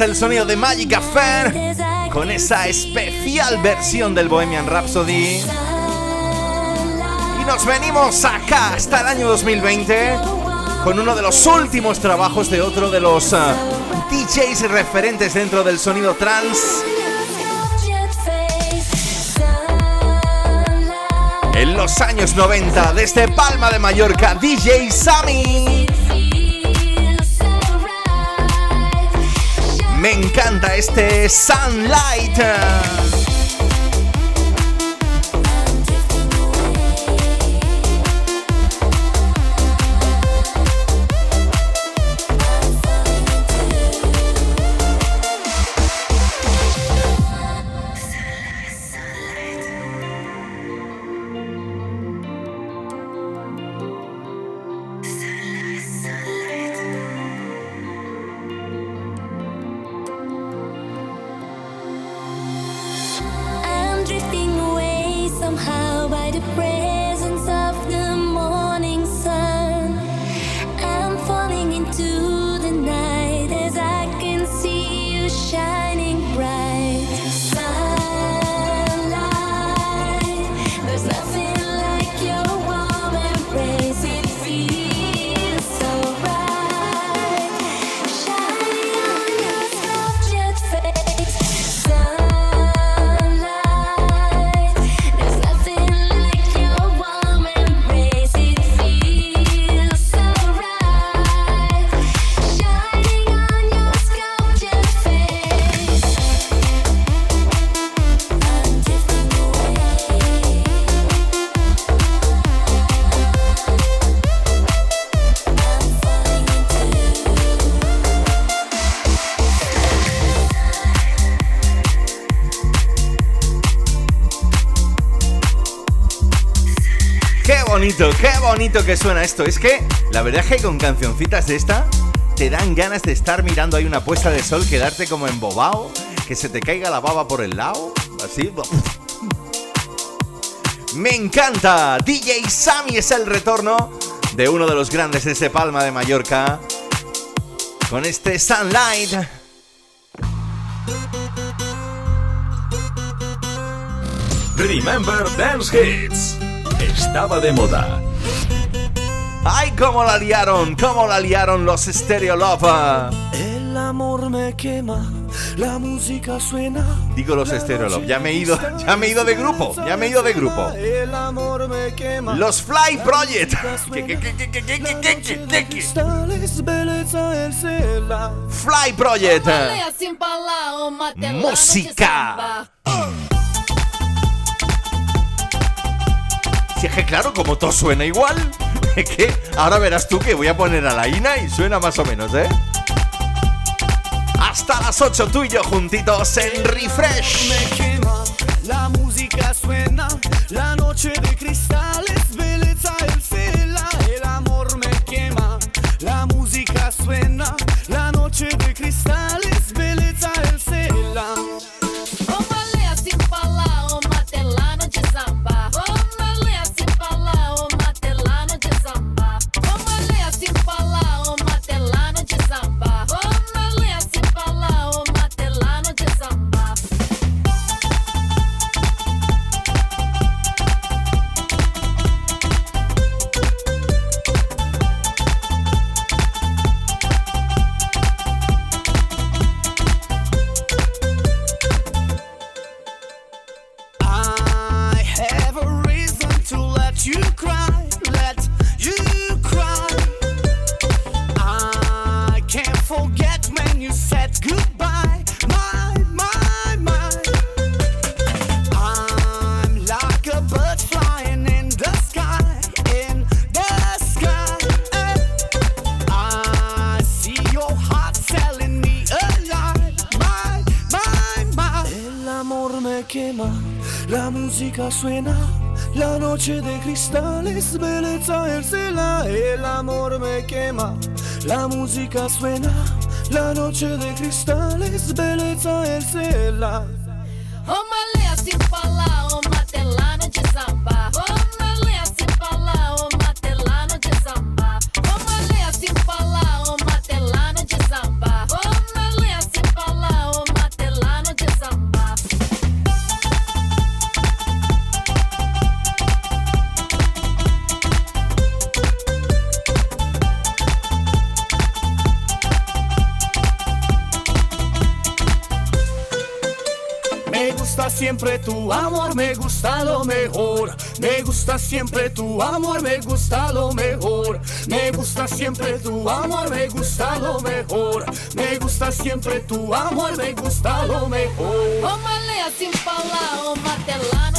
El sonido de Magic Affair con esa especial versión del Bohemian Rhapsody. Y nos venimos acá hasta el año 2020 con uno de los últimos trabajos de otro de los uh, DJs referentes dentro del sonido trance. En los años 90, desde Palma de Mallorca, DJ Sammy. Me encanta este Sunlight. Qué bonito que suena esto. Es que la verdad es que con cancioncitas de esta te dan ganas de estar mirando ahí una puesta de sol, quedarte como embobado, que se te caiga la baba por el lado, así. Me encanta. DJ Sammy es el retorno de uno de los grandes de ese Palma de Mallorca con este Sunlight. Remember Dance Hits. Estaba de moda. ¡Ay, cómo la liaron! ¡Cómo la liaron los Stereo Love! El amor me quema, la música suena. Digo los Stereo Love, ya me he ido, ya me he ido de grupo, ya me he ido de grupo. El amor me quema. Los Fly Project. ¿Qué, qué, qué, Si es que claro, como todo suena igual, es que ahora verás tú que voy a poner a la Ina y suena más o menos, ¿eh? Hasta las 8 tú y yo juntitos en Refresh. Me quema, la música suena, la noche de cristales, suena, la noche de cristales, belleza el cela. El amor me quema, la música suena, la noche de cristales, belleza el tu amor, me gusta lo mejor. Me gusta siempre tu amor, me gusta lo mejor. Me gusta siempre tu amor, me gusta lo mejor. Me gusta siempre tu amor, me gusta lo mejor. Oh, balea sin palao, mate la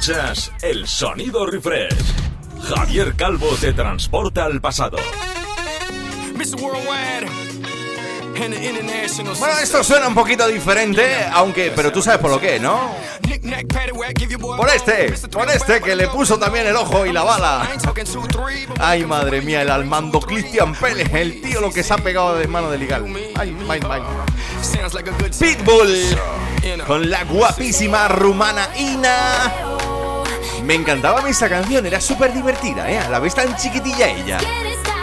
Escuchas el sonido refresh. Javier Calvo te transporta al pasado. Bueno, esto suena un poquito diferente, aunque, pero tú sabes por lo que, ¿no? Por este, por este que le puso también el ojo y la bala. Ay, madre mía, el Almando Cristian Pérez, el tío lo que se ha pegado de mano de ligar. Ay. Pitbull con la guapísima rumana Ina. Me encantaba esta canción, era súper divertida, ¿eh? A la vez tan chiquitilla ella.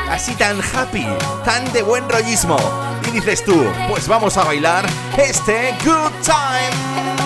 Así tan happy, tan de buen rollismo. Y dices tú, pues vamos a bailar este Good Time.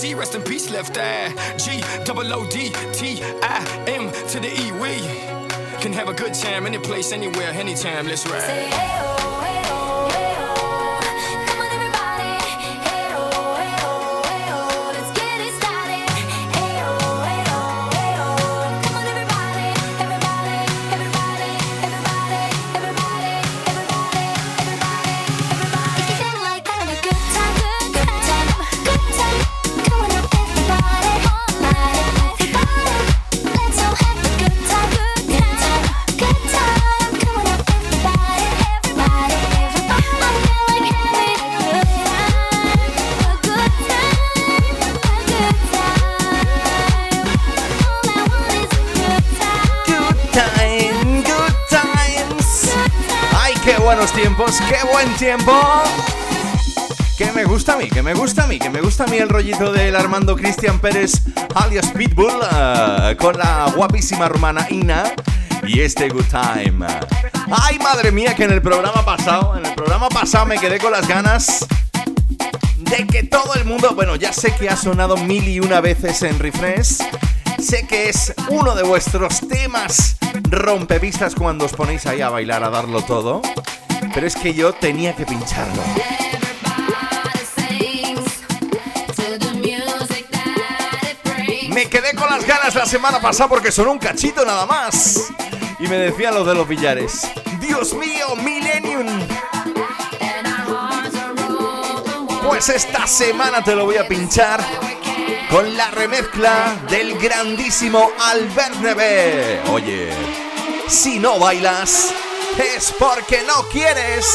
C, rest in peace, left eye. G, double O D, T, I, M to the E. We can have a good time, any place, anywhere, anytime. Let's ride. Good ¡Qué buen tiempo! Que me gusta a mí, que me gusta a mí, que me gusta a mí el rollito del Armando Cristian Pérez alias Pitbull ah, con la guapísima hermana Ina y este Good Time. ¡Ay, madre mía! Que en el programa pasado, en el programa pasado me quedé con las ganas de que todo el mundo, bueno, ya sé que ha sonado mil y una veces en Refresh, sé que es uno de vuestros temas rompevistas cuando os ponéis ahí a bailar, a darlo todo, pero es que yo tenía que pincharlo. Me quedé con las ganas la semana pasada porque sonó un cachito nada más. Y me decían los de los billares, Dios mío, Millennium. Pues esta semana te lo voy a pinchar con la remezcla del grandísimo Albert Neve. Oye, si no bailas, es porque no quieres.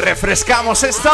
¿Refrescamos esto?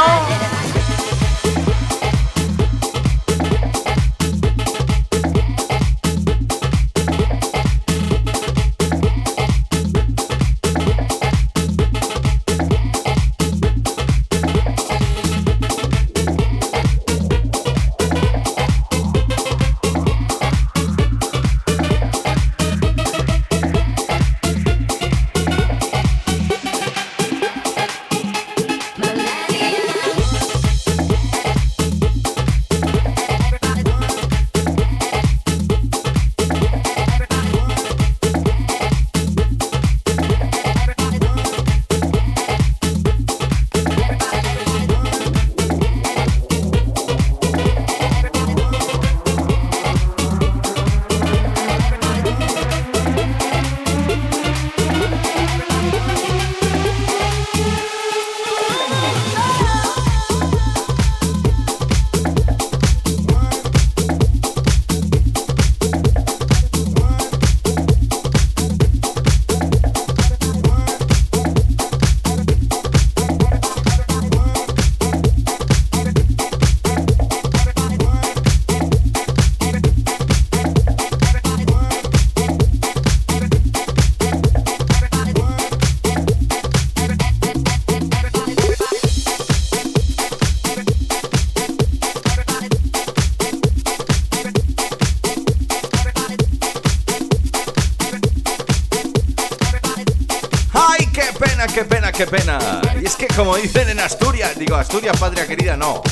Como dicen en Asturias, digo, Asturias, patria querida, no.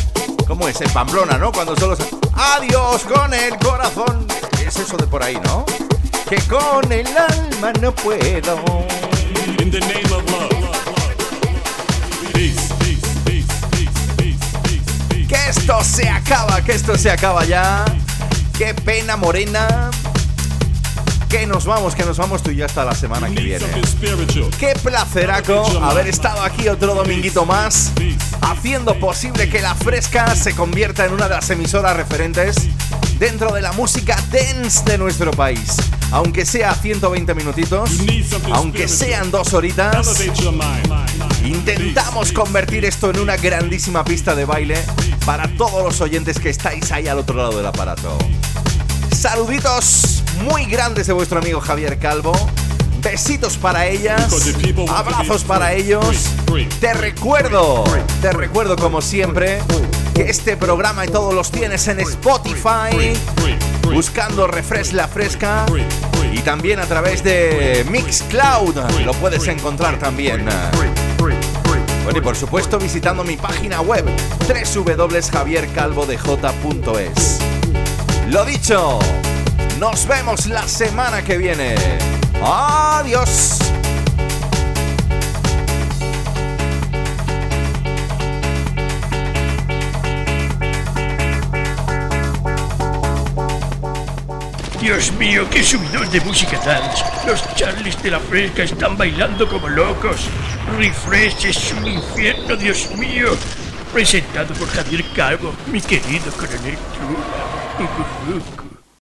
¿Cómo es? En Pamplona, ¿no? Cuando solo se... Adiós con el corazón. Es eso de por ahí, ¿no? Que con el alma no puedo. In the name of love. Peace. Que esto se acaba, que esto se acaba ya. Qué pena, Morena. Que nos vamos, que nos vamos tú y yo hasta la semana que viene. Qué placeraco haber estado aquí otro dominguito más, haciendo posible que la fresca se convierta en una de las emisoras referentes dentro de la música dance de nuestro país. Aunque sea 120 minutitos, aunque sean dos horitas, intentamos convertir esto en una grandísima pista de baile para todos los oyentes que estáis ahí al otro lado del aparato. Saluditos muy grandes de vuestro amigo Javier Calvo. Besitos para ellas, abrazos para ellos. Te recuerdo, te recuerdo como siempre que este programa y todos los tienes en Spotify, buscando Refresh la Fresca. Y también a través de Mixcloud. Lo puedes encontrar también. Bueno, y por supuesto visitando mi página web www.javiercalvodej.es. Lo dicho, nos vemos la semana que viene. Adiós. Dios mío, qué subidón de música dance. Los Charlies de la Fresca están bailando como locos. Refresh es un infierno, Dios mío. Presentado por Javier Calvo, mi querido coronel.